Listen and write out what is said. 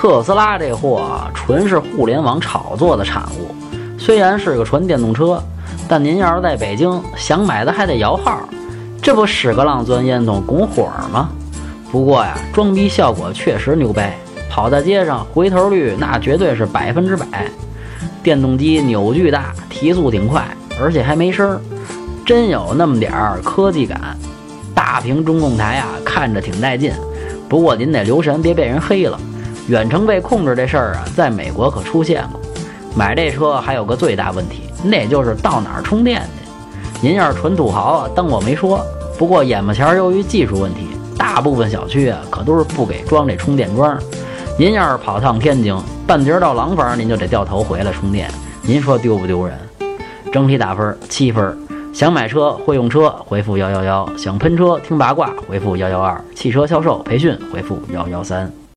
特斯拉这货纯是互联网炒作的产物，虽然是个纯电动车，但您要是在北京想买的还得摇号，这不屎壳郎钻烟囱拱火吗？不过呀，装逼效果确实牛掰，跑在街上回头率那绝对是百分之百。电动机扭矩大，提速挺快，而且还没声儿，真有那么点儿科技感。大屏中控台啊，看着挺带劲。不过您得留神，别被人黑了。远程被控制这事儿啊，在美国可出现过。买这车还有个最大问题，那就是到哪儿充电去。您要是纯土豪啊，当我没说。不过眼巴前由于技术问题，大部分小区啊可都是不给装这充电桩。您要是跑趟天津，半截到廊坊，您就得掉头回来充电。您说丢不丢人？整体打分七分。想买车会用车，回复幺幺幺；想喷车听八卦，回复幺幺二；汽车销售培训，回复幺幺三。